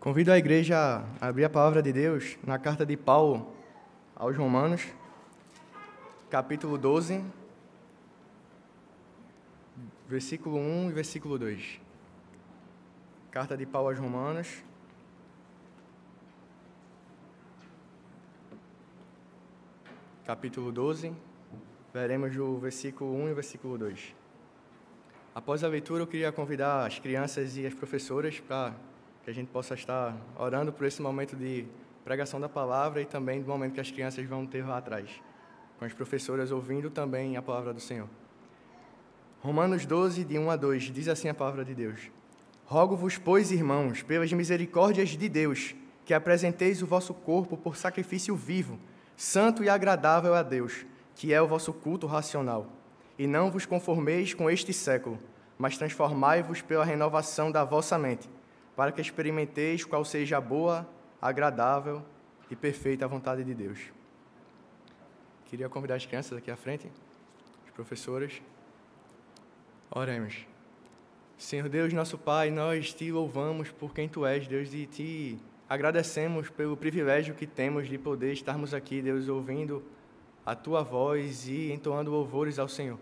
Convido a igreja a abrir a palavra de Deus na carta de Paulo aos Romanos, capítulo 12, versículo 1 e versículo 2. Carta de Paulo aos Romanos, capítulo 12, veremos o versículo 1 e o versículo 2. Após a leitura, eu queria convidar as crianças e as professoras para que a gente possa estar orando por esse momento de pregação da palavra e também do momento que as crianças vão ter lá atrás, com as professoras ouvindo também a palavra do Senhor. Romanos 12, de 1 a 2, diz assim a palavra de Deus: Rogo-vos, pois, irmãos, pelas misericórdias de Deus, que apresenteis o vosso corpo por sacrifício vivo, santo e agradável a Deus, que é o vosso culto racional. E não vos conformeis com este século, mas transformai-vos pela renovação da vossa mente para que experimenteis qual seja a boa, agradável e perfeita vontade de Deus. Queria convidar as crianças aqui à frente, as professoras. Oremos. Senhor Deus, nosso Pai, nós te louvamos por quem tu és, Deus, e te agradecemos pelo privilégio que temos de poder estarmos aqui, Deus, ouvindo a tua voz e entoando louvores ao Senhor.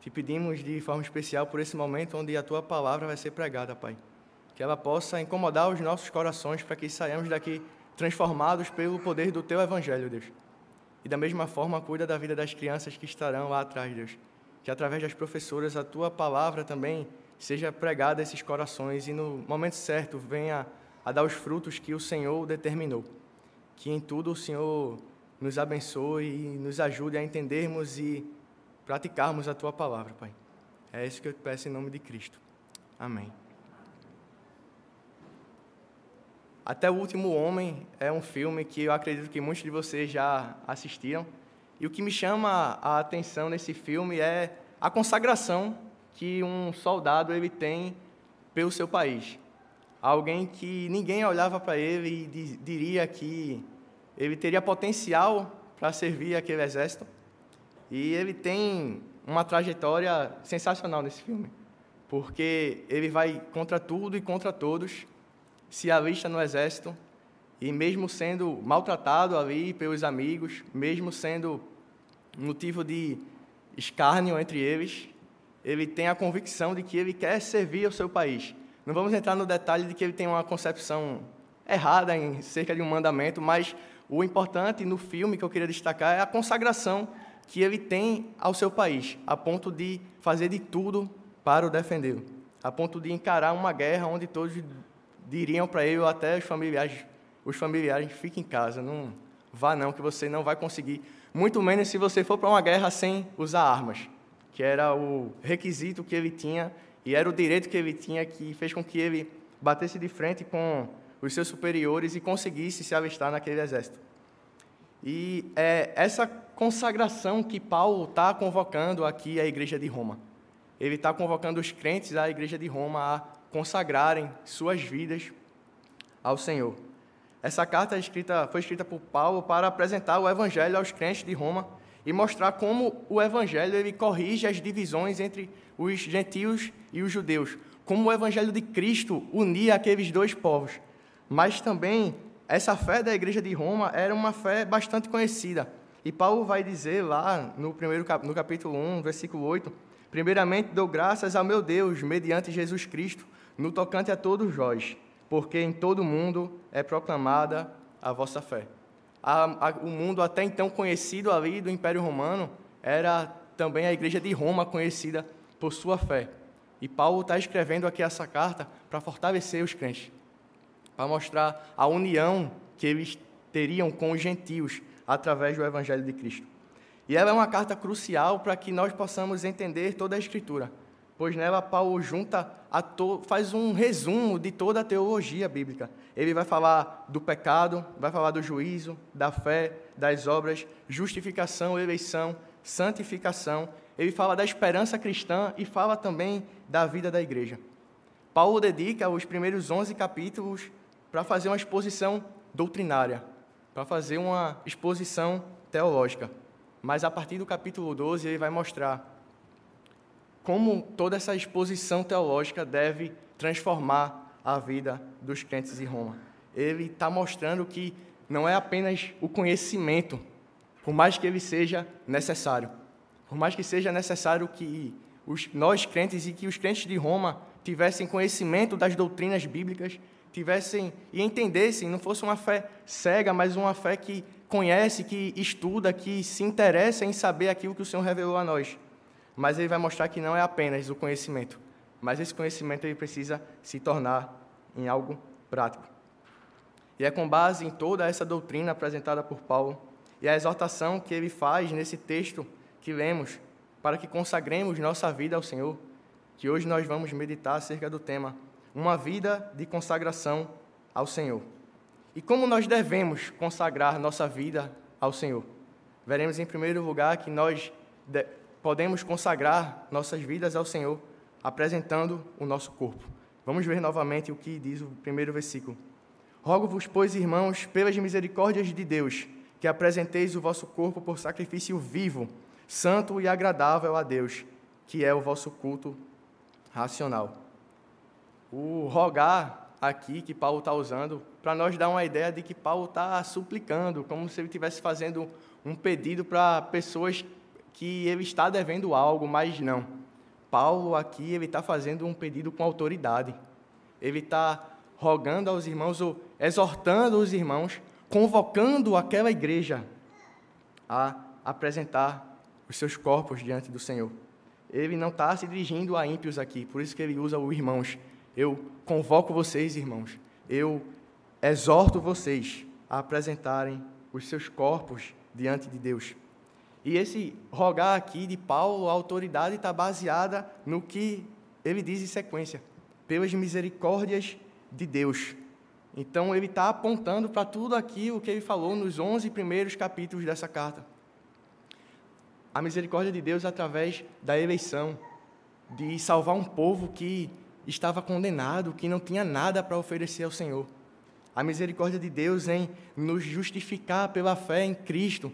Te pedimos de forma especial por esse momento onde a tua palavra vai ser pregada, Pai que ela possa incomodar os nossos corações para que saiamos daqui transformados pelo poder do Teu Evangelho, Deus. E da mesma forma, cuida da vida das crianças que estarão lá atrás, Deus. Que através das professoras a Tua palavra também seja pregada a esses corações e no momento certo venha a dar os frutos que o Senhor determinou. Que em tudo o Senhor nos abençoe e nos ajude a entendermos e praticarmos a Tua palavra, Pai. É isso que eu te peço em nome de Cristo. Amém. Até o Último Homem é um filme que eu acredito que muitos de vocês já assistiram. E o que me chama a atenção nesse filme é a consagração que um soldado ele tem pelo seu país. Alguém que ninguém olhava para ele e diria que ele teria potencial para servir aquele exército. E ele tem uma trajetória sensacional nesse filme, porque ele vai contra tudo e contra todos se alista no exército e, mesmo sendo maltratado ali pelos amigos, mesmo sendo motivo de escárnio entre eles, ele tem a convicção de que ele quer servir ao seu país. Não vamos entrar no detalhe de que ele tem uma concepção errada em cerca de um mandamento, mas o importante no filme que eu queria destacar é a consagração que ele tem ao seu país, a ponto de fazer de tudo para o defendê-lo, a ponto de encarar uma guerra onde todos diriam para ele ou até os familiares, os familiares, fique em casa, não vá não, que você não vai conseguir. Muito menos se você for para uma guerra sem usar armas, que era o requisito que ele tinha e era o direito que ele tinha que fez com que ele batesse de frente com os seus superiores e conseguisse se alistar naquele exército. E é essa consagração que Paulo está convocando aqui à igreja de Roma. Ele está convocando os crentes à igreja de Roma a consagrarem suas vidas ao Senhor. Essa carta é escrita, foi escrita por Paulo para apresentar o Evangelho aos crentes de Roma e mostrar como o Evangelho ele corrige as divisões entre os gentios e os judeus, como o Evangelho de Cristo unia aqueles dois povos. Mas também essa fé da igreja de Roma era uma fé bastante conhecida. E Paulo vai dizer lá no primeiro no capítulo 1, versículo 8, primeiramente dou graças ao meu Deus mediante Jesus Cristo no tocante a todos vós, porque em todo o mundo é proclamada a vossa fé. A, a, o mundo até então conhecido ali do Império Romano era também a igreja de Roma conhecida por sua fé. E Paulo está escrevendo aqui essa carta para fortalecer os crentes, para mostrar a união que eles teriam com os gentios através do Evangelho de Cristo. E ela é uma carta crucial para que nós possamos entender toda a Escritura pois nela Paulo junta to... faz um resumo de toda a teologia bíblica. Ele vai falar do pecado, vai falar do juízo, da fé, das obras, justificação, eleição, santificação. Ele fala da esperança cristã e fala também da vida da igreja. Paulo dedica os primeiros 11 capítulos para fazer uma exposição doutrinária, para fazer uma exposição teológica. Mas a partir do capítulo 12 ele vai mostrar como toda essa exposição teológica deve transformar a vida dos crentes em Roma. Ele está mostrando que não é apenas o conhecimento, por mais que ele seja necessário, por mais que seja necessário que os, nós crentes e que os crentes de Roma tivessem conhecimento das doutrinas bíblicas, tivessem e entendessem, não fosse uma fé cega, mas uma fé que conhece, que estuda, que se interessa em saber aquilo que o Senhor revelou a nós. Mas ele vai mostrar que não é apenas o conhecimento, mas esse conhecimento ele precisa se tornar em algo prático. E é com base em toda essa doutrina apresentada por Paulo e a exortação que ele faz nesse texto que lemos, para que consagremos nossa vida ao Senhor, que hoje nós vamos meditar acerca do tema Uma vida de consagração ao Senhor. E como nós devemos consagrar nossa vida ao Senhor? Veremos em primeiro lugar que nós podemos consagrar nossas vidas ao Senhor apresentando o nosso corpo. Vamos ver novamente o que diz o primeiro versículo. Rogo-vos, pois, irmãos, pelas misericórdias de Deus, que apresenteis o vosso corpo por sacrifício vivo, santo e agradável a Deus, que é o vosso culto racional. O rogar aqui que Paulo está usando, para nós dar uma ideia de que Paulo está suplicando, como se ele estivesse fazendo um pedido para pessoas que ele está devendo algo, mas não. Paulo aqui ele está fazendo um pedido com autoridade. Ele está rogando aos irmãos, ou exortando os irmãos, convocando aquela igreja a apresentar os seus corpos diante do Senhor. Ele não está se dirigindo a ímpios aqui, por isso que ele usa o irmãos. Eu convoco vocês, irmãos. Eu exorto vocês a apresentarem os seus corpos diante de Deus. E esse rogar aqui de Paulo, a autoridade está baseada no que ele diz em sequência, pelas misericórdias de Deus. Então ele está apontando para tudo aquilo que ele falou nos 11 primeiros capítulos dessa carta. A misericórdia de Deus através da eleição, de salvar um povo que estava condenado, que não tinha nada para oferecer ao Senhor. A misericórdia de Deus em nos justificar pela fé em Cristo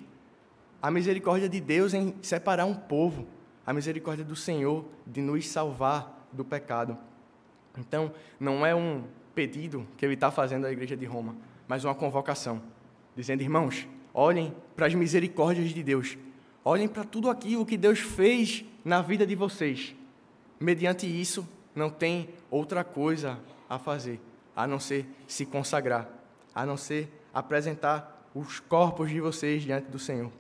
a misericórdia de Deus em separar um povo, a misericórdia do Senhor de nos salvar do pecado. Então, não é um pedido que ele está fazendo à igreja de Roma, mas uma convocação, dizendo: irmãos, olhem para as misericórdias de Deus, olhem para tudo aquilo que Deus fez na vida de vocês. Mediante isso, não tem outra coisa a fazer, a não ser se consagrar, a não ser apresentar os corpos de vocês diante do Senhor.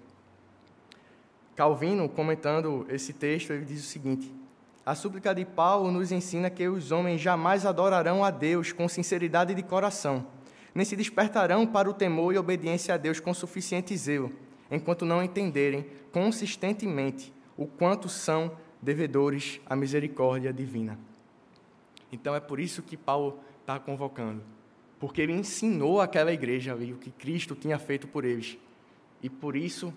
Calvino, comentando esse texto, ele diz o seguinte: A súplica de Paulo nos ensina que os homens jamais adorarão a Deus com sinceridade de coração, nem se despertarão para o temor e obediência a Deus com suficiente zelo, enquanto não entenderem consistentemente o quanto são devedores à misericórdia divina. Então é por isso que Paulo está convocando, porque ele ensinou àquela igreja o que Cristo tinha feito por eles. E por isso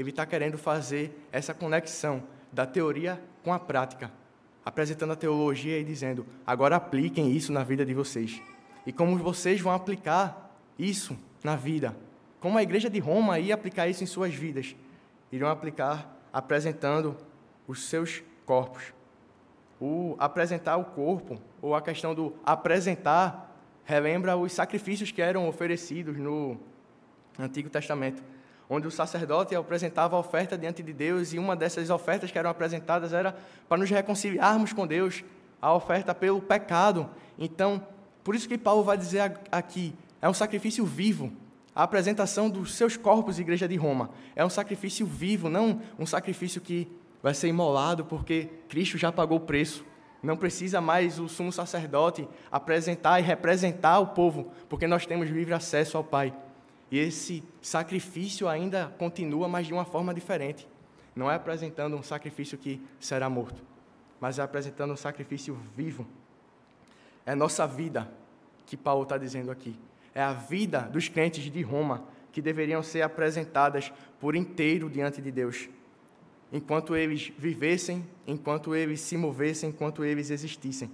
ele está querendo fazer essa conexão da teoria com a prática, apresentando a teologia e dizendo: agora apliquem isso na vida de vocês. E como vocês vão aplicar isso na vida? Como a igreja de Roma ia aplicar isso em suas vidas? Irão aplicar apresentando os seus corpos. O apresentar o corpo, ou a questão do apresentar, relembra os sacrifícios que eram oferecidos no Antigo Testamento onde o sacerdote apresentava a oferta diante de Deus, e uma dessas ofertas que eram apresentadas era para nos reconciliarmos com Deus, a oferta pelo pecado. Então, por isso que Paulo vai dizer aqui, é um sacrifício vivo. A apresentação dos seus corpos, Igreja de Roma, é um sacrifício vivo, não um sacrifício que vai ser imolado porque Cristo já pagou o preço. Não precisa mais o sumo sacerdote apresentar e representar o povo, porque nós temos livre acesso ao Pai. E esse sacrifício ainda continua, mas de uma forma diferente. Não é apresentando um sacrifício que será morto, mas é apresentando um sacrifício vivo. É nossa vida que Paulo está dizendo aqui. É a vida dos crentes de Roma que deveriam ser apresentadas por inteiro diante de Deus. Enquanto eles vivessem, enquanto eles se movessem, enquanto eles existissem.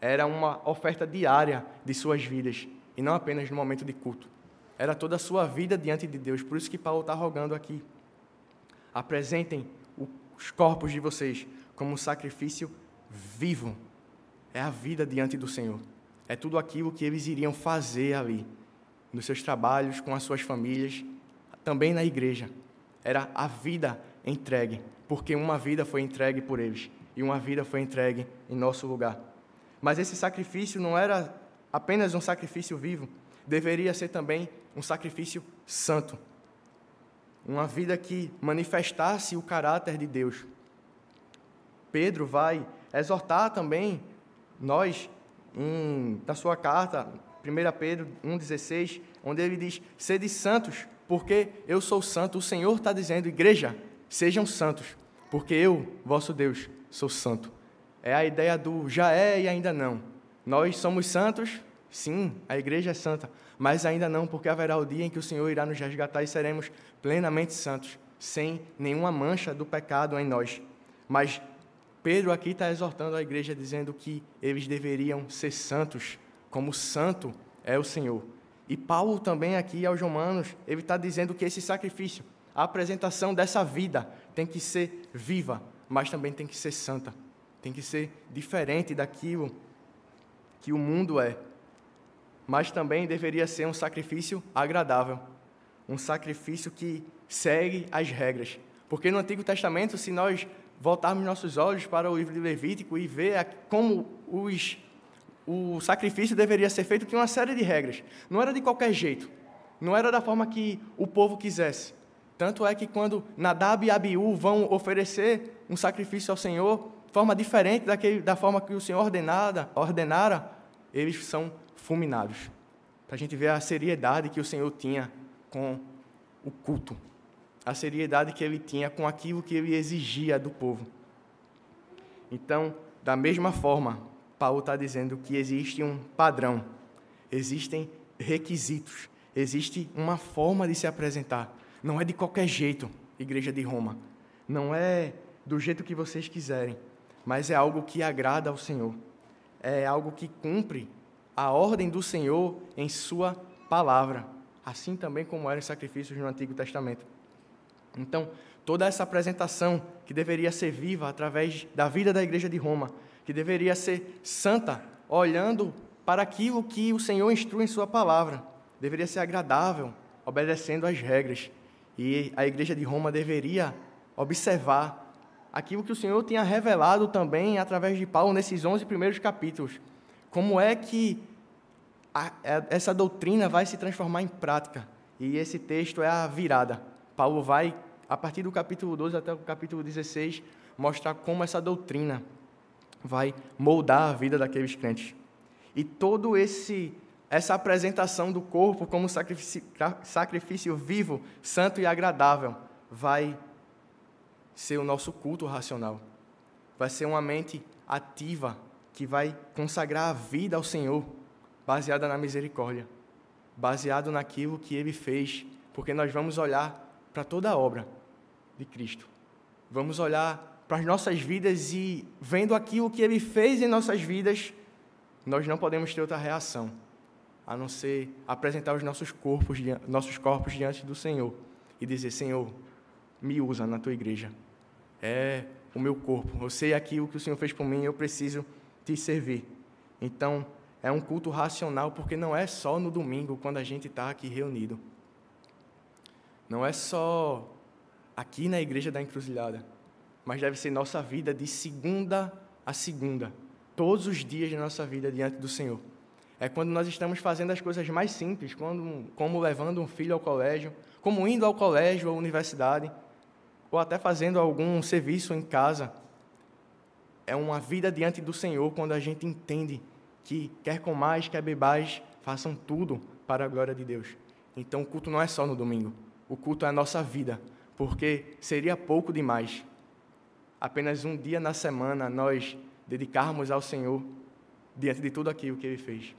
Era uma oferta diária de suas vidas, e não apenas no momento de culto era toda a sua vida diante de Deus. Por isso que Paulo está rogando aqui. Apresentem os corpos de vocês como um sacrifício vivo. É a vida diante do Senhor. é tudo aquilo que eles iriam fazer ali, nos seus trabalhos, com as suas famílias, também na igreja. Era a vida entregue, porque uma vida foi entregue por eles e uma vida foi entregue em nosso lugar. Mas esse sacrifício não era apenas um sacrifício vivo, deveria ser também um sacrifício santo. Uma vida que manifestasse o caráter de Deus. Pedro vai exortar também nós, em, na sua carta, 1 Pedro 1,16, onde ele diz: Sede santos, porque eu sou santo. O Senhor está dizendo, igreja, sejam santos, porque eu, vosso Deus, sou santo. É a ideia do já é e ainda não. Nós somos santos, sim, a igreja é santa, mas ainda não, porque haverá o dia em que o Senhor irá nos resgatar e seremos plenamente santos, sem nenhuma mancha do pecado em nós. Mas Pedro aqui está exortando a igreja, dizendo que eles deveriam ser santos, como santo é o Senhor. E Paulo também aqui aos Romanos, ele está dizendo que esse sacrifício, a apresentação dessa vida, tem que ser viva, mas também tem que ser santa, tem que ser diferente daquilo que o mundo é. Mas também deveria ser um sacrifício agradável, um sacrifício que segue as regras. Porque no Antigo Testamento, se nós voltarmos nossos olhos para o livro de Levítico e ver como os o sacrifício deveria ser feito, tinha uma série de regras. Não era de qualquer jeito. Não era da forma que o povo quisesse. Tanto é que quando Nadab e Abiú vão oferecer um sacrifício ao Senhor, forma diferente daquele, da forma que o Senhor ordenada, ordenara, eles são fulminados. Para a gente ver a seriedade que o Senhor tinha com o culto. A seriedade que ele tinha com aquilo que ele exigia do povo. Então, da mesma forma, Paulo está dizendo que existe um padrão, existem requisitos, existe uma forma de se apresentar. Não é de qualquer jeito, Igreja de Roma. Não é do jeito que vocês quiserem, mas é algo que agrada ao Senhor. É algo que cumpre a ordem do Senhor em Sua palavra, assim também como eram os sacrifícios no Antigo Testamento. Então, toda essa apresentação que deveria ser viva através da vida da Igreja de Roma que deveria ser santa, olhando para aquilo que o Senhor instrui em Sua palavra. Deveria ser agradável, obedecendo às regras. E a igreja de Roma deveria observar aquilo que o Senhor tinha revelado também através de Paulo nesses 11 primeiros capítulos. Como é que a, é, essa doutrina vai se transformar em prática? E esse texto é a virada. Paulo vai, a partir do capítulo 12 até o capítulo 16, mostrar como essa doutrina vai moldar a vida daqueles crentes. E todo esse essa apresentação do corpo como sacrifício, sacrifício vivo, santo e agradável vai ser o nosso culto racional. Vai ser uma mente ativa que vai consagrar a vida ao Senhor, baseada na misericórdia, baseado naquilo que ele fez, porque nós vamos olhar para toda a obra de Cristo. Vamos olhar para as nossas vidas e vendo aquilo que Ele fez em nossas vidas, nós não podemos ter outra reação a não ser apresentar os nossos corpos, nossos corpos diante do Senhor e dizer: Senhor, me usa na tua igreja. É o meu corpo. Eu sei aquilo que o Senhor fez por mim, eu preciso te servir. Então, é um culto racional, porque não é só no domingo, quando a gente está aqui reunido. Não é só aqui na igreja da encruzilhada mas deve ser nossa vida de segunda a segunda, todos os dias de nossa vida diante do Senhor. É quando nós estamos fazendo as coisas mais simples, quando, como levando um filho ao colégio, como indo ao colégio ou universidade, ou até fazendo algum serviço em casa. É uma vida diante do Senhor quando a gente entende que quer comais, quer bebais, façam tudo para a glória de Deus. Então o culto não é só no domingo, o culto é a nossa vida, porque seria pouco demais apenas um dia na semana nós dedicarmos ao Senhor diante de tudo aquilo que Ele fez.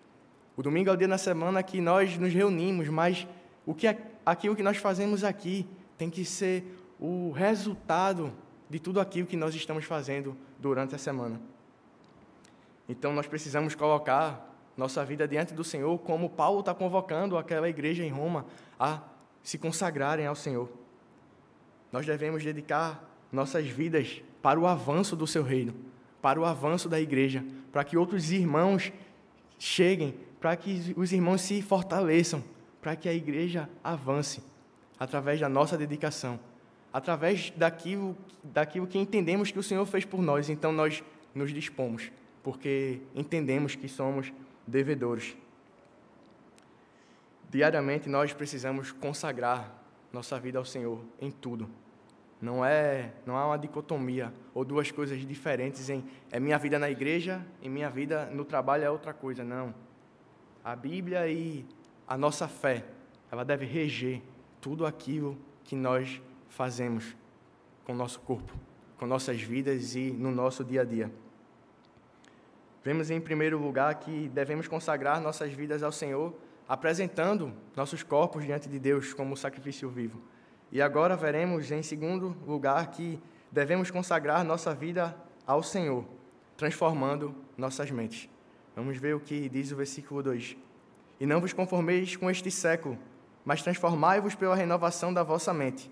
O domingo é o dia na semana que nós nos reunimos, mas o que é, aquilo que nós fazemos aqui tem que ser o resultado de tudo aquilo que nós estamos fazendo durante a semana. Então nós precisamos colocar nossa vida diante do Senhor, como Paulo está convocando aquela igreja em Roma a se consagrarem ao Senhor. Nós devemos dedicar nossas vidas para o avanço do seu reino, para o avanço da igreja, para que outros irmãos cheguem, para que os irmãos se fortaleçam, para que a igreja avance através da nossa dedicação, através daquilo, daquilo que entendemos que o Senhor fez por nós. Então nós nos dispomos, porque entendemos que somos devedores. Diariamente nós precisamos consagrar nossa vida ao Senhor em tudo. Não é, não há uma dicotomia ou duas coisas diferentes em é minha vida na igreja e minha vida no trabalho é outra coisa, não. A Bíblia e a nossa fé, ela deve reger tudo aquilo que nós fazemos com o nosso corpo, com nossas vidas e no nosso dia a dia. Vemos em primeiro lugar que devemos consagrar nossas vidas ao Senhor, apresentando nossos corpos diante de Deus como sacrifício vivo. E agora veremos, em segundo lugar, que devemos consagrar nossa vida ao Senhor, transformando nossas mentes. Vamos ver o que diz o versículo 2. E não vos conformeis com este século, mas transformai-vos pela renovação da vossa mente,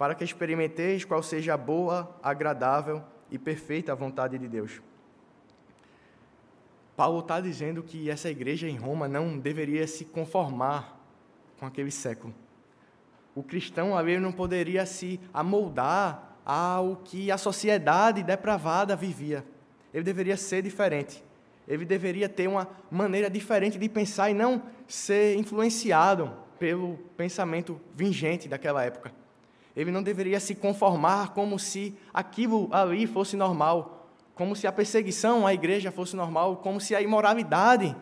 para que experimenteis qual seja a boa, agradável e perfeita vontade de Deus. Paulo está dizendo que essa igreja em Roma não deveria se conformar com aquele século o cristão ali não poderia se amoldar ao que a sociedade depravada vivia. Ele deveria ser diferente. Ele deveria ter uma maneira diferente de pensar e não ser influenciado pelo pensamento vingente daquela época. Ele não deveria se conformar como se aquilo ali fosse normal, como se a perseguição à igreja fosse normal, como se a imoralidade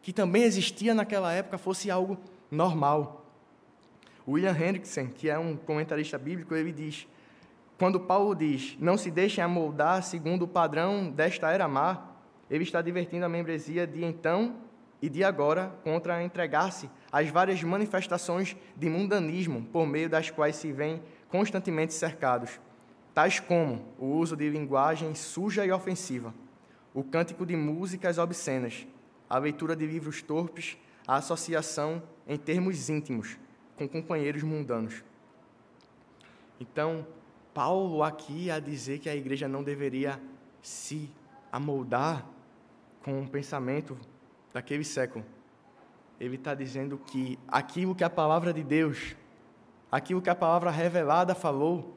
que também existia naquela época fosse algo normal. William Hendrickson, que é um comentarista bíblico, ele diz: quando Paulo diz, não se deixem amoldar segundo o padrão desta era má, ele está divertindo a membresia de então e de agora contra entregar-se às várias manifestações de mundanismo por meio das quais se vêm constantemente cercados, tais como o uso de linguagem suja e ofensiva, o cântico de músicas obscenas, a leitura de livros torpes, a associação em termos íntimos, com companheiros mundanos. Então, Paulo aqui a dizer que a igreja não deveria se amoldar com o pensamento daquele século. Ele está dizendo que aquilo que a palavra de Deus, aquilo que a palavra revelada falou,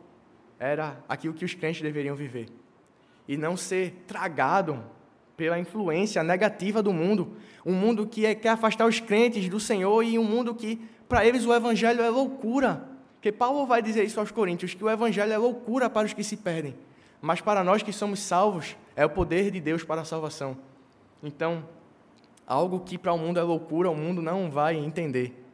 era aquilo que os crentes deveriam viver. E não ser tragado pela influência negativa do mundo. Um mundo que é, quer afastar os crentes do Senhor e um mundo que para eles o evangelho é loucura. Porque Paulo vai dizer isso aos Coríntios, que o evangelho é loucura para os que se perdem, mas para nós que somos salvos, é o poder de Deus para a salvação. Então, algo que para o mundo é loucura, o mundo não vai entender.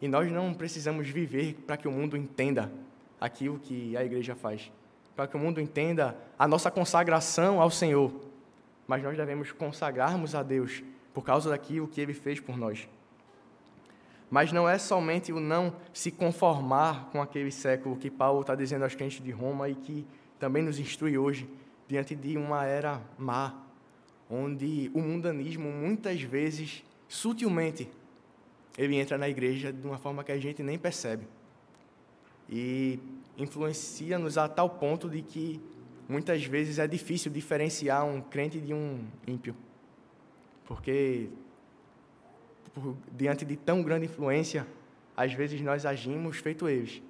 E nós não precisamos viver para que o mundo entenda aquilo que a igreja faz, para que o mundo entenda a nossa consagração ao Senhor. Mas nós devemos consagrarmos a Deus por causa daquilo que ele fez por nós. Mas não é somente o não se conformar com aquele século que Paulo está dizendo aos crentes de Roma e que também nos instrui hoje, diante de uma era má, onde o mundanismo muitas vezes, sutilmente, ele entra na igreja de uma forma que a gente nem percebe. E influencia-nos a tal ponto de que muitas vezes é difícil diferenciar um crente de um ímpio. Porque por, diante de tão grande influência, às vezes nós agimos feito eles.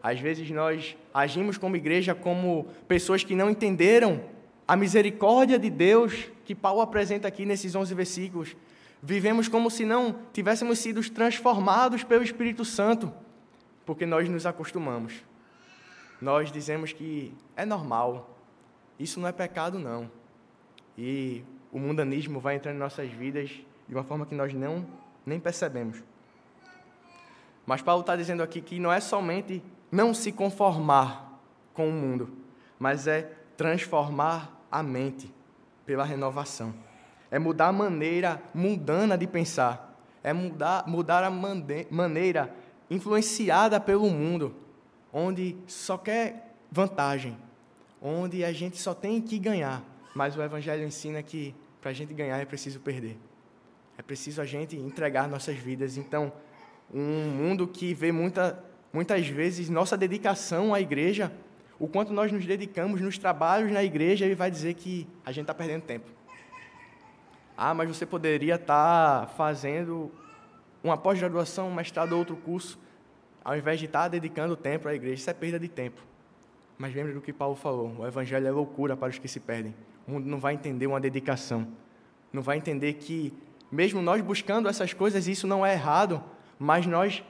Às vezes nós agimos como igreja como pessoas que não entenderam a misericórdia de Deus que Paulo apresenta aqui nesses 11 versículos. Vivemos como se não tivéssemos sido transformados pelo Espírito Santo, porque nós nos acostumamos. Nós dizemos que é normal, isso não é pecado, não. E o mundanismo vai entrando em nossas vidas de uma forma que nós não nem percebemos. Mas Paulo está dizendo aqui que não é somente não se conformar com o mundo, mas é transformar a mente pela renovação. É mudar a maneira mundana de pensar. É mudar, mudar a maneira influenciada pelo mundo, onde só quer vantagem, onde a gente só tem que ganhar. Mas o Evangelho ensina que para a gente ganhar é preciso perder. É preciso a gente entregar nossas vidas. Então, um mundo que vê muita, muitas vezes nossa dedicação à igreja, o quanto nós nos dedicamos nos trabalhos na igreja, ele vai dizer que a gente está perdendo tempo. Ah, mas você poderia estar fazendo uma pós-graduação, um mestrado ou outro curso, ao invés de estar dedicando tempo à igreja. Isso é perda de tempo. Mas lembre do que Paulo falou: o evangelho é loucura para os que se perdem. O mundo não vai entender uma dedicação. Não vai entender que, mesmo nós buscando essas coisas, isso não é errado, mas nós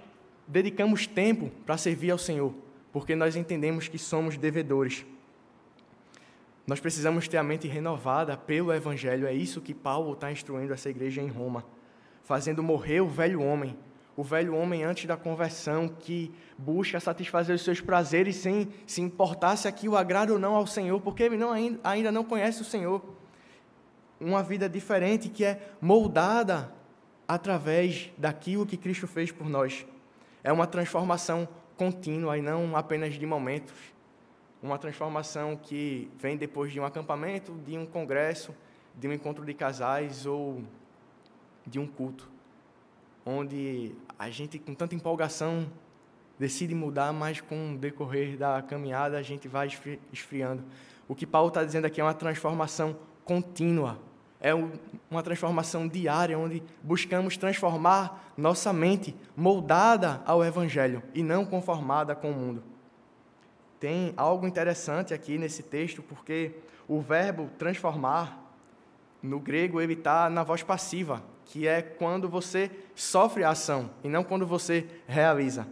dedicamos tempo para servir ao Senhor, porque nós entendemos que somos devedores. Nós precisamos ter a mente renovada pelo Evangelho. É isso que Paulo está instruindo essa igreja em Roma, fazendo morrer o velho homem, o velho homem antes da conversão, que busca satisfazer os seus prazeres sem se importar se aquilo agrada ou não ao Senhor, porque ele não, ainda não conhece o Senhor. Uma vida diferente que é moldada através daquilo que Cristo fez por nós. É uma transformação contínua e não apenas de momentos uma transformação que vem depois de um acampamento, de um congresso, de um encontro de casais ou de um culto, onde a gente, com tanta empolgação, decide mudar, mas com o decorrer da caminhada a gente vai esfriando. O que Paulo está dizendo aqui é uma transformação contínua, é uma transformação diária, onde buscamos transformar nossa mente moldada ao Evangelho e não conformada com o mundo tem algo interessante aqui nesse texto, porque o verbo transformar, no grego, ele está na voz passiva, que é quando você sofre a ação e não quando você realiza.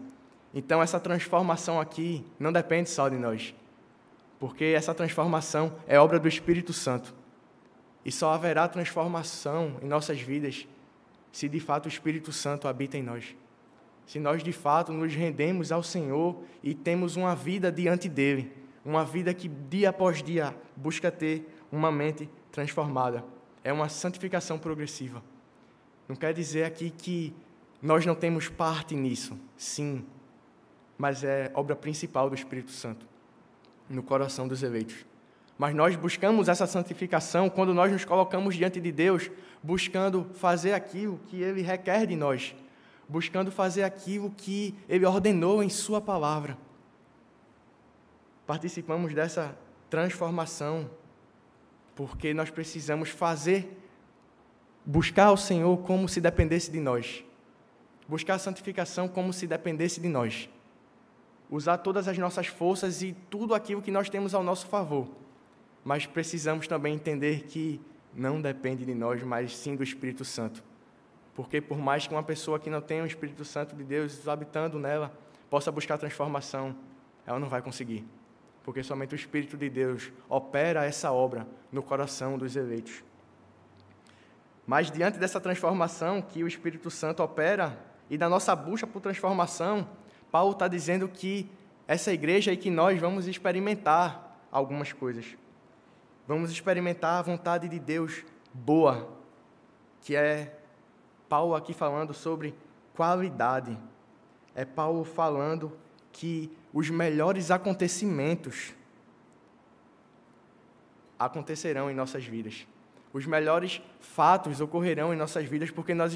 Então, essa transformação aqui não depende só de nós, porque essa transformação é obra do Espírito Santo. E só haverá transformação em nossas vidas se de fato o Espírito Santo habita em nós se nós de fato nos rendemos ao Senhor e temos uma vida diante dele, uma vida que dia após dia busca ter uma mente transformada. É uma santificação progressiva. Não quer dizer aqui que nós não temos parte nisso, sim, mas é obra principal do Espírito Santo no coração dos eleitos. Mas nós buscamos essa santificação quando nós nos colocamos diante de Deus, buscando fazer aquilo que Ele requer de nós, buscando fazer aquilo que Ele ordenou em Sua palavra. Participamos dessa transformação porque nós precisamos fazer, buscar o Senhor como se dependesse de nós, buscar a santificação como se dependesse de nós, usar todas as nossas forças e tudo aquilo que nós temos ao nosso favor, mas precisamos também entender que não depende de nós, mas sim do Espírito Santo. Porque por mais que uma pessoa que não tenha o Espírito Santo de Deus habitando nela possa buscar transformação, ela não vai conseguir. Porque somente o Espírito de Deus opera essa obra no coração dos eleitos. Mas diante dessa transformação que o Espírito Santo opera e da nossa busca por transformação, Paulo está dizendo que essa igreja e que nós vamos experimentar algumas coisas. Vamos experimentar a vontade de Deus boa, que é Paulo aqui falando sobre qualidade. É Paulo falando que os melhores acontecimentos acontecerão em nossas vidas. Os melhores fatos ocorrerão em nossas vidas porque nós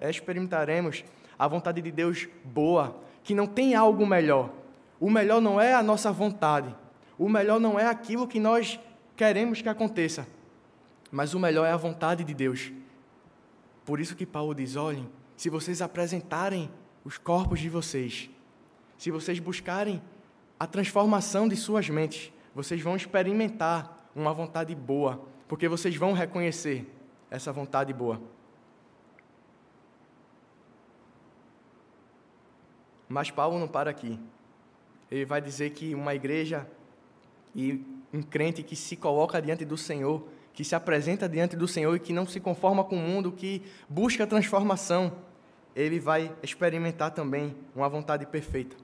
experimentaremos a vontade de Deus boa, que não tem algo melhor. O melhor não é a nossa vontade. O melhor não é aquilo que nós queremos que aconteça. Mas o melhor é a vontade de Deus. Por isso que Paulo diz: olhem, se vocês apresentarem os corpos de vocês, se vocês buscarem a transformação de suas mentes, vocês vão experimentar uma vontade boa, porque vocês vão reconhecer essa vontade boa. Mas Paulo não para aqui. Ele vai dizer que uma igreja e um crente que se coloca diante do Senhor que se apresenta diante do Senhor e que não se conforma com o mundo, que busca transformação, ele vai experimentar também uma vontade perfeita.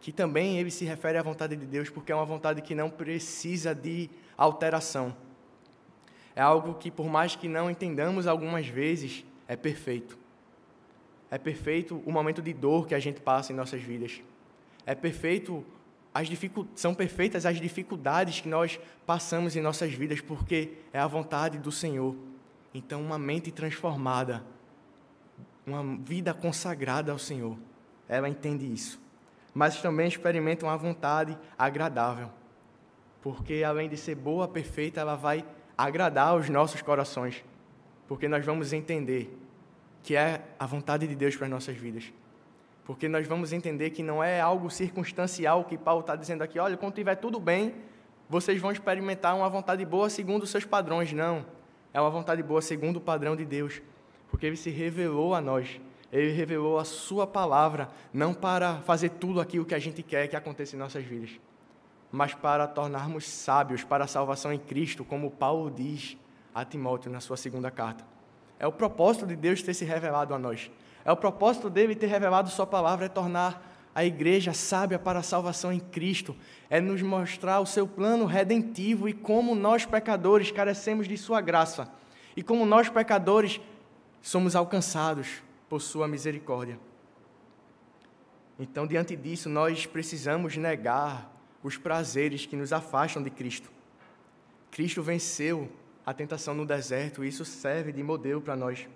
Que também ele se refere à vontade de Deus, porque é uma vontade que não precisa de alteração. É algo que, por mais que não entendamos algumas vezes, é perfeito. É perfeito o momento de dor que a gente passa em nossas vidas. É perfeito as são perfeitas as dificuldades que nós passamos em nossas vidas, porque é a vontade do Senhor. Então, uma mente transformada, uma vida consagrada ao Senhor, ela entende isso. Mas também experimenta uma vontade agradável, porque além de ser boa, perfeita, ela vai agradar os nossos corações. porque nós vamos entender que é a vontade de Deus para as nossas vidas. Porque nós vamos entender que não é algo circunstancial que Paulo está dizendo aqui, olha, quando estiver tudo bem, vocês vão experimentar uma vontade boa segundo os seus padrões. Não. É uma vontade boa segundo o padrão de Deus. Porque Ele se revelou a nós. Ele revelou a Sua palavra, não para fazer tudo aquilo que a gente quer que aconteça em nossas vidas, mas para tornarmos sábios para a salvação em Cristo, como Paulo diz a Timóteo na sua segunda carta. É o propósito de Deus ter se revelado a nós. É o propósito dele ter revelado Sua palavra, é tornar a igreja sábia para a salvação em Cristo, é nos mostrar o seu plano redentivo e como nós, pecadores, carecemos de Sua graça e como nós, pecadores, somos alcançados por Sua misericórdia. Então, diante disso, nós precisamos negar os prazeres que nos afastam de Cristo. Cristo venceu a tentação no deserto e isso serve de modelo para nós.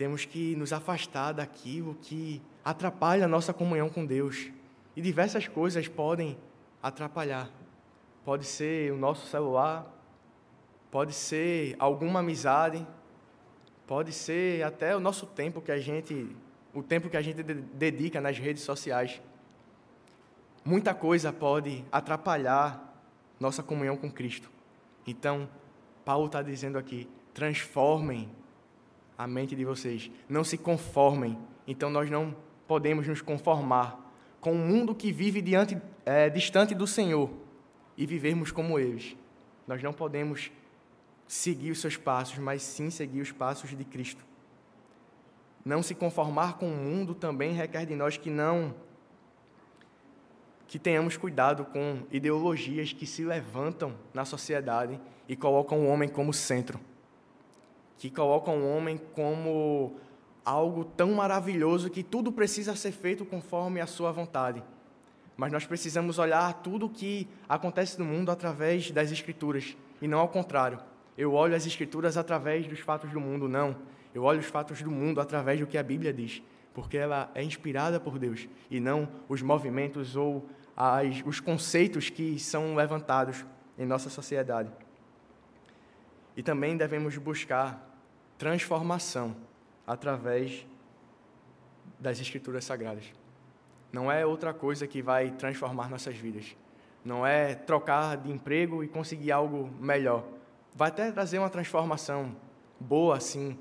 Temos que nos afastar daquilo que atrapalha a nossa comunhão com Deus. E diversas coisas podem atrapalhar. Pode ser o nosso celular, pode ser alguma amizade, pode ser até o nosso tempo que a gente, o tempo que a gente dedica nas redes sociais. Muita coisa pode atrapalhar nossa comunhão com Cristo. Então, Paulo está dizendo aqui: transformem a mente de vocês, não se conformem. Então, nós não podemos nos conformar com um mundo que vive diante, é, distante do Senhor e vivermos como eles. Nós não podemos seguir os seus passos, mas sim seguir os passos de Cristo. Não se conformar com o mundo também requer de nós que não que tenhamos cuidado com ideologias que se levantam na sociedade e colocam o homem como centro, que colocam o homem como algo tão maravilhoso que tudo precisa ser feito conforme a sua vontade. Mas nós precisamos olhar tudo o que acontece no mundo através das Escrituras e não ao contrário. Eu olho as Escrituras através dos fatos do mundo, não. Eu olho os fatos do mundo através do que a Bíblia diz, porque ela é inspirada por Deus e não os movimentos ou as, os conceitos que são levantados em nossa sociedade. E também devemos buscar transformação através das Escrituras Sagradas. Não é outra coisa que vai transformar nossas vidas. Não é trocar de emprego e conseguir algo melhor. Vai até trazer uma transformação boa, sim,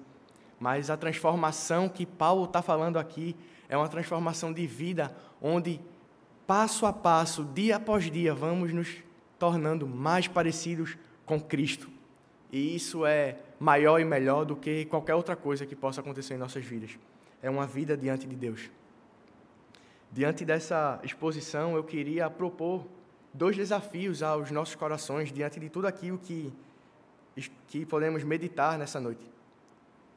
mas a transformação que Paulo está falando aqui é uma transformação de vida onde passo a passo, dia após dia, vamos nos tornando mais parecidos com Cristo. E isso é maior e melhor do que qualquer outra coisa que possa acontecer em nossas vidas. É uma vida diante de Deus. Diante dessa exposição, eu queria propor dois desafios aos nossos corações, diante de tudo aquilo que, que podemos meditar nessa noite.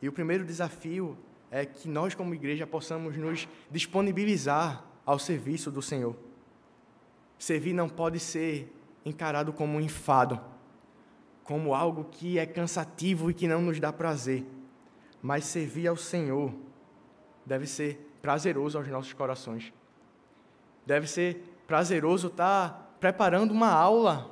E o primeiro desafio é que nós, como igreja, possamos nos disponibilizar ao serviço do Senhor. Servir não pode ser encarado como um enfado, como algo que é cansativo e que não nos dá prazer. Mas servir ao Senhor deve ser prazeroso aos nossos corações. Deve ser prazeroso estar preparando uma aula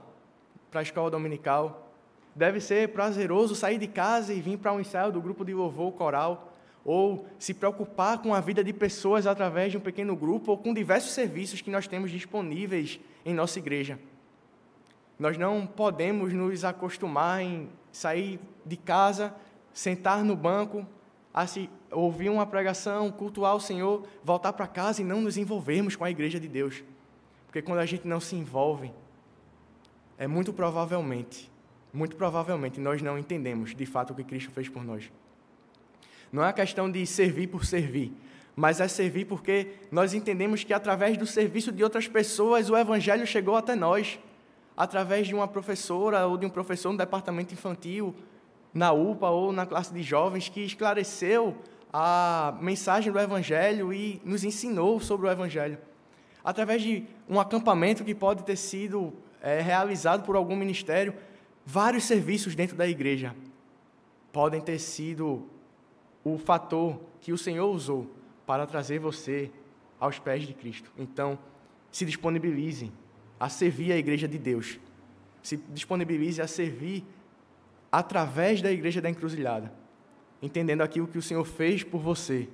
para a escola dominical. Deve ser prazeroso sair de casa e vir para um ensaio do grupo de louvor coral ou se preocupar com a vida de pessoas através de um pequeno grupo ou com diversos serviços que nós temos disponíveis em nossa igreja. Nós não podemos nos acostumar em sair de casa, sentar no banco, ouvir uma pregação, cultuar o Senhor, voltar para casa e não nos envolvermos com a igreja de Deus. Porque quando a gente não se envolve, é muito provavelmente, muito provavelmente nós não entendemos de fato o que Cristo fez por nós. Não é a questão de servir por servir, mas é servir porque nós entendemos que através do serviço de outras pessoas o Evangelho chegou até nós. Através de uma professora ou de um professor no departamento infantil, na UPA ou na classe de jovens, que esclareceu a mensagem do Evangelho e nos ensinou sobre o Evangelho. Através de um acampamento que pode ter sido é, realizado por algum ministério, vários serviços dentro da igreja podem ter sido o fator que o Senhor usou para trazer você aos pés de Cristo. Então, se disponibilize a servir a igreja de Deus. Se disponibilize a servir através da igreja da encruzilhada, entendendo aquilo que o Senhor fez por você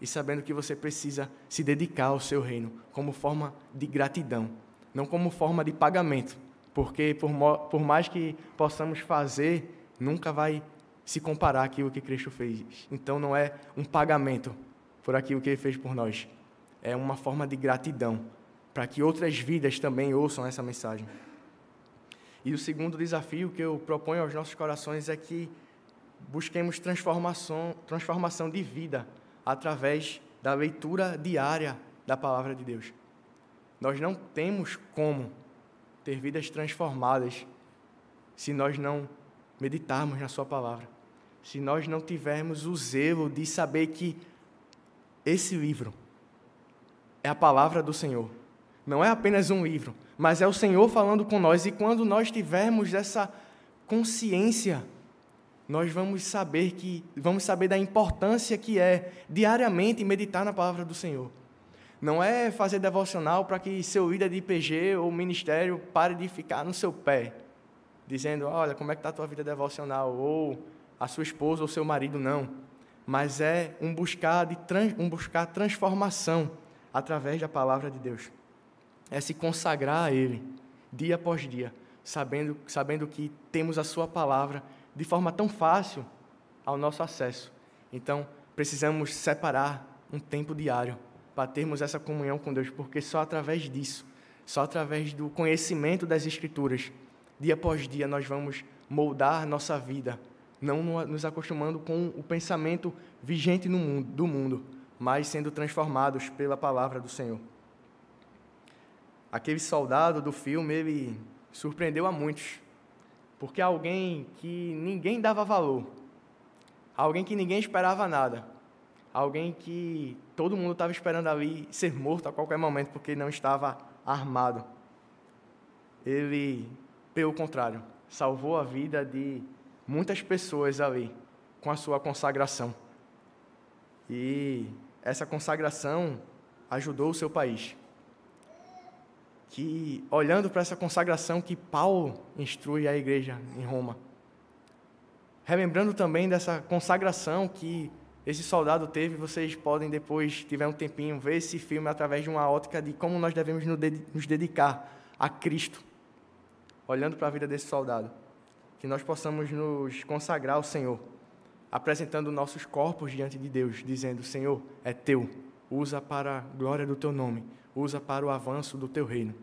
e sabendo que você precisa se dedicar ao seu reino como forma de gratidão, não como forma de pagamento, porque por, por mais que possamos fazer, nunca vai se comparar aquilo que Cristo fez. Então não é um pagamento por aquilo que ele fez por nós, é uma forma de gratidão para que outras vidas também ouçam essa mensagem. E o segundo desafio que eu proponho aos nossos corações é que busquemos transformação, transformação de vida através da leitura diária da palavra de Deus. Nós não temos como ter vidas transformadas se nós não meditarmos na Sua palavra, se nós não tivermos o zelo de saber que esse livro é a palavra do Senhor. Não é apenas um livro, mas é o Senhor falando com nós, e quando nós tivermos essa consciência nós vamos saber que vamos saber da importância que é diariamente meditar na palavra do Senhor. Não é fazer devocional para que seu líder de IPG ou ministério pare de ficar no seu pé, dizendo, olha, como é que está a tua vida devocional, ou a sua esposa ou seu marido, não. Mas é um buscar, de, um buscar transformação através da palavra de Deus. É se consagrar a Ele, dia após dia, sabendo, sabendo que temos a Sua palavra de forma tão fácil ao nosso acesso. Então, precisamos separar um tempo diário para termos essa comunhão com Deus, porque só através disso, só através do conhecimento das Escrituras, dia após dia, nós vamos moldar nossa vida, não nos acostumando com o pensamento vigente no mundo, do mundo, mas sendo transformados pela palavra do Senhor. Aquele soldado do filme, ele surpreendeu a muitos porque alguém que ninguém dava valor, alguém que ninguém esperava nada, alguém que todo mundo estava esperando ali ser morto a qualquer momento porque não estava armado. Ele, pelo contrário, salvou a vida de muitas pessoas ali com a sua consagração. E essa consagração ajudou o seu país que, olhando para essa consagração que Paulo instrui a igreja em Roma, relembrando também dessa consagração que esse soldado teve, vocês podem depois, tiver um tempinho, ver esse filme através de uma ótica de como nós devemos nos dedicar a Cristo, olhando para a vida desse soldado. Que nós possamos nos consagrar ao Senhor, apresentando nossos corpos diante de Deus, dizendo: Senhor, é teu, usa para a glória do teu nome usa para o avanço do teu reino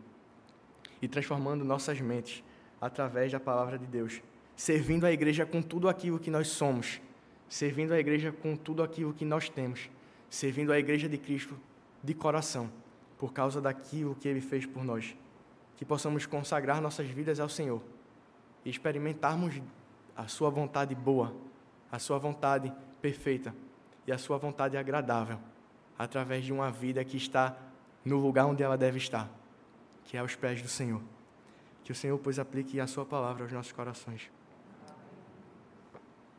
e transformando nossas mentes através da palavra de Deus, servindo a igreja com tudo aquilo que nós somos, servindo a igreja com tudo aquilo que nós temos, servindo a igreja de Cristo de coração, por causa daquilo que ele fez por nós. Que possamos consagrar nossas vidas ao Senhor e experimentarmos a sua vontade boa, a sua vontade perfeita e a sua vontade agradável, através de uma vida que está no lugar onde ela deve estar, que é aos pés do Senhor. Que o Senhor, pois, aplique a Sua palavra aos nossos corações.